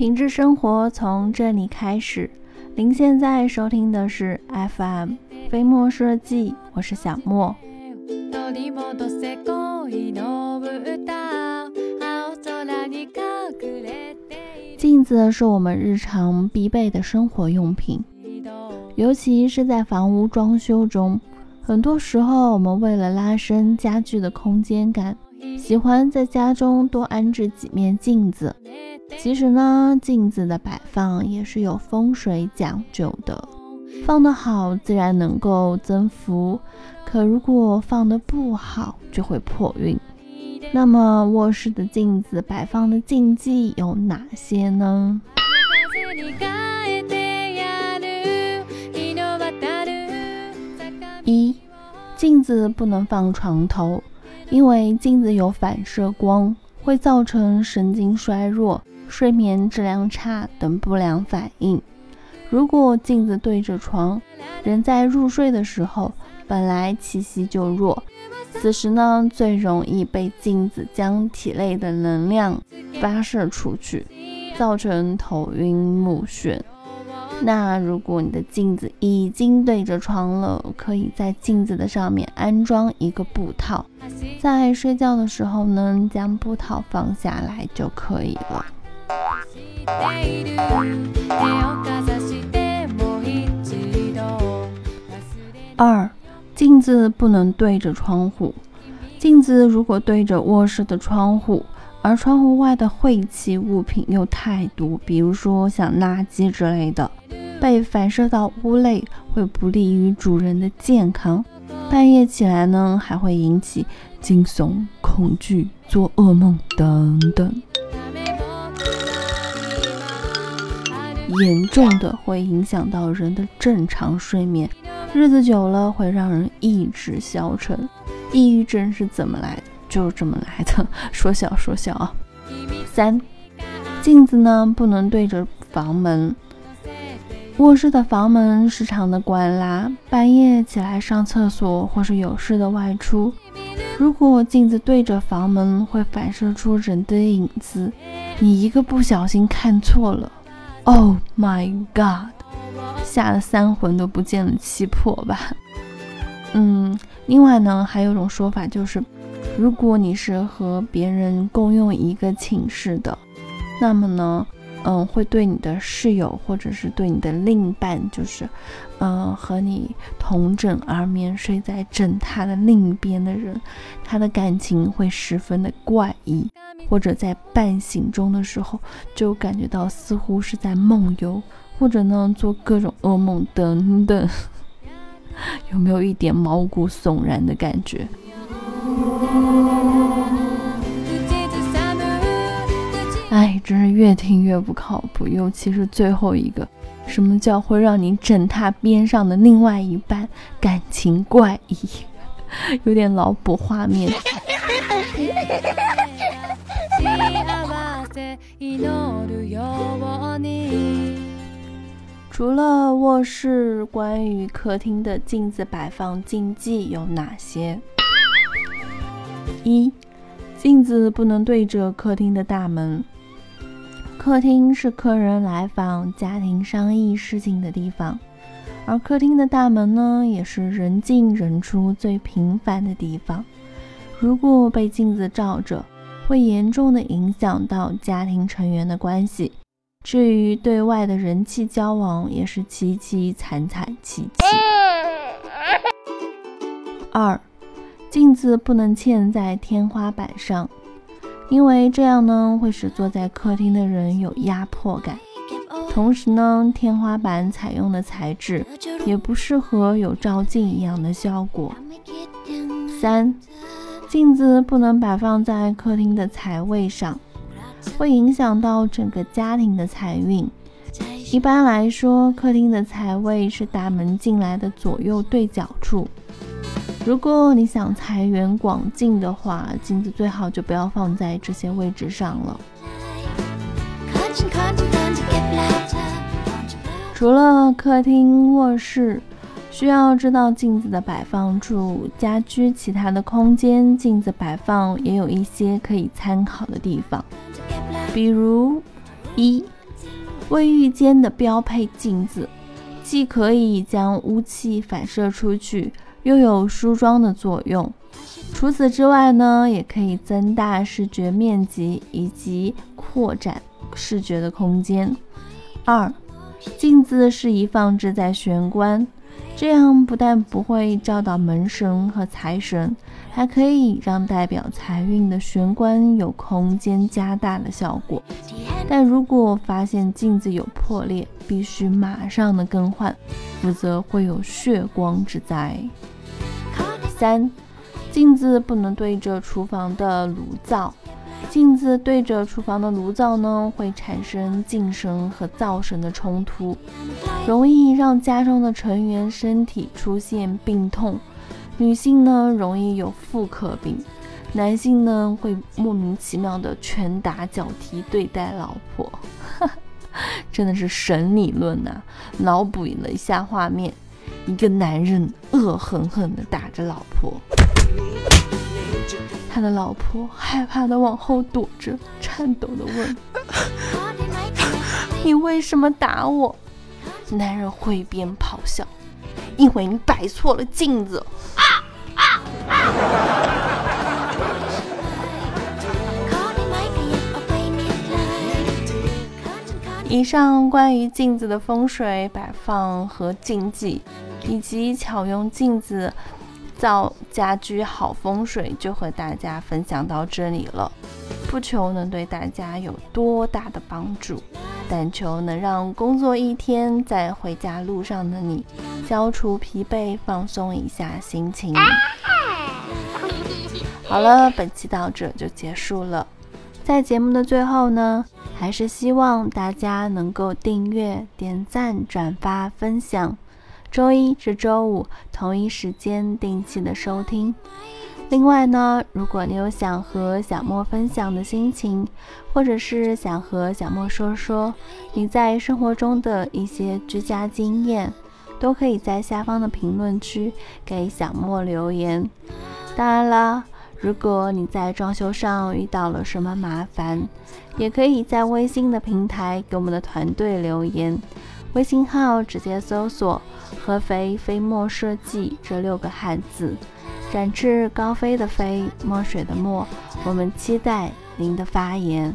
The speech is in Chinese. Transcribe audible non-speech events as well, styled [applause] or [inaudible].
品质生活从这里开始。您现在收听的是 FM 飞墨设计，我是小莫。镜子是我们日常必备的生活用品，尤其是在房屋装修中，很多时候我们为了拉伸家具的空间感，喜欢在家中多安置几面镜子。其实呢，镜子的摆放也是有风水讲究的，放得好自然能够增福，可如果放得不好就会破运。那么卧室的镜子摆放的禁忌有哪些呢？一，镜子不能放床头，因为镜子有反射光，会造成神经衰弱、睡眠质量差等不良反应。如果镜子对着床，人在入睡的时候本来气息就弱。此时呢，最容易被镜子将体内的能量发射出去，造成头晕目眩。那如果你的镜子已经对着床了，可以在镜子的上面安装一个布套，在睡觉的时候呢，将布套放下来就可以了。二。镜子不能对着窗户。镜子如果对着卧室的窗户，而窗户外的晦气物品又太多，比如说像垃圾之类的，被反射到屋内，会不利于主人的健康。半夜起来呢，还会引起惊悚、恐惧、做噩梦等等，严重的会影响到人的正常睡眠。日子久了会让人意志消沉，抑郁症是怎么来的？就是这么来的。说笑说笑啊。三，镜子呢不能对着房门。卧室的房门时常的关拉，半夜起来上厕所或是有事的外出，如果镜子对着房门，会反射出人的影子，你一个不小心看错了，Oh my God！吓得三魂都不见了七魄吧。嗯，另外呢，还有一种说法就是，如果你是和别人共用一个寝室的，那么呢，嗯，会对你的室友或者是对你的另一半，就是，嗯，和你同枕而眠、睡在枕榻的另一边的人，他的感情会十分的怪异，或者在半醒中的时候就感觉到似乎是在梦游。或者呢，做各种噩梦等等，[laughs] 有没有一点毛骨悚然的感觉？真是越听越不靠谱，尤其是最后一个，什么叫会让你枕榻边上的另外一半感情怪异？[laughs] 有点脑补画面。除了卧室，关于客厅的镜子摆放禁忌有哪些？一、镜子不能对着客厅的大门。客厅是客人来访、家庭商议事情的地方，而客厅的大门呢，也是人进人出最频繁的地方。如果被镜子照着，会严重的影响到家庭成员的关系。至于对外的人际交往，也是凄凄惨惨戚戚。二，镜子不能嵌在天花板上，因为这样呢会使坐在客厅的人有压迫感。同时呢，天花板采用的材质也不适合有照镜一样的效果。三，镜子不能摆放在客厅的财位上。会影响到整个家庭的财运。一般来说，客厅的财位是大门进来的左右对角处。如果你想财源广进的话，镜子最好就不要放在这些位置上了。除了客厅、卧室，需要知道镜子的摆放处，家居其他的空间，镜子摆放也有一些可以参考的地方。比如，一卫浴间的标配镜子，既可以将污气反射出去，又有梳妆的作用。除此之外呢，也可以增大视觉面积以及扩展视觉的空间。二，镜子适宜放置在玄关，这样不但不会照到门神和财神，还可以让代表财运的玄关有空间加大的效果。但如果发现镜子有破裂，必须马上的更换，否则会有血光之灾。三。镜子不能对着厨房的炉灶，镜子对着厨房的炉灶呢，会产生镜神和灶神的冲突，容易让家中的成员身体出现病痛。女性呢，容易有妇科病；男性呢，会莫名其妙的拳打脚踢对待老婆。[laughs] 真的是神理论呐！脑补了一下画面，一个男人恶狠狠的打着老婆。他的老婆害怕的往后躲着，颤抖的问：“ [laughs] 你为什么打我？”男人挥鞭咆哮：“因为你摆错了镜子。”啊啊啊以上关于镜子的风水摆放和禁忌，以及巧用镜子。造家居好风水就和大家分享到这里了，不求能对大家有多大的帮助，但求能让工作一天在回家路上的你消除疲惫，放松一下心情。好了，本期到这就结束了。在节目的最后呢，还是希望大家能够订阅、点赞、转发、分享。周一至周五同一时间定期的收听。另外呢，如果你有想和小莫分享的心情，或者是想和小莫说说你在生活中的一些居家经验，都可以在下方的评论区给小莫留言。当然了，如果你在装修上遇到了什么麻烦，也可以在微信的平台给我们的团队留言。微信号直接搜索“合肥飞墨设计”这六个汉字，展翅高飞的飞，墨水的墨，我们期待您的发言。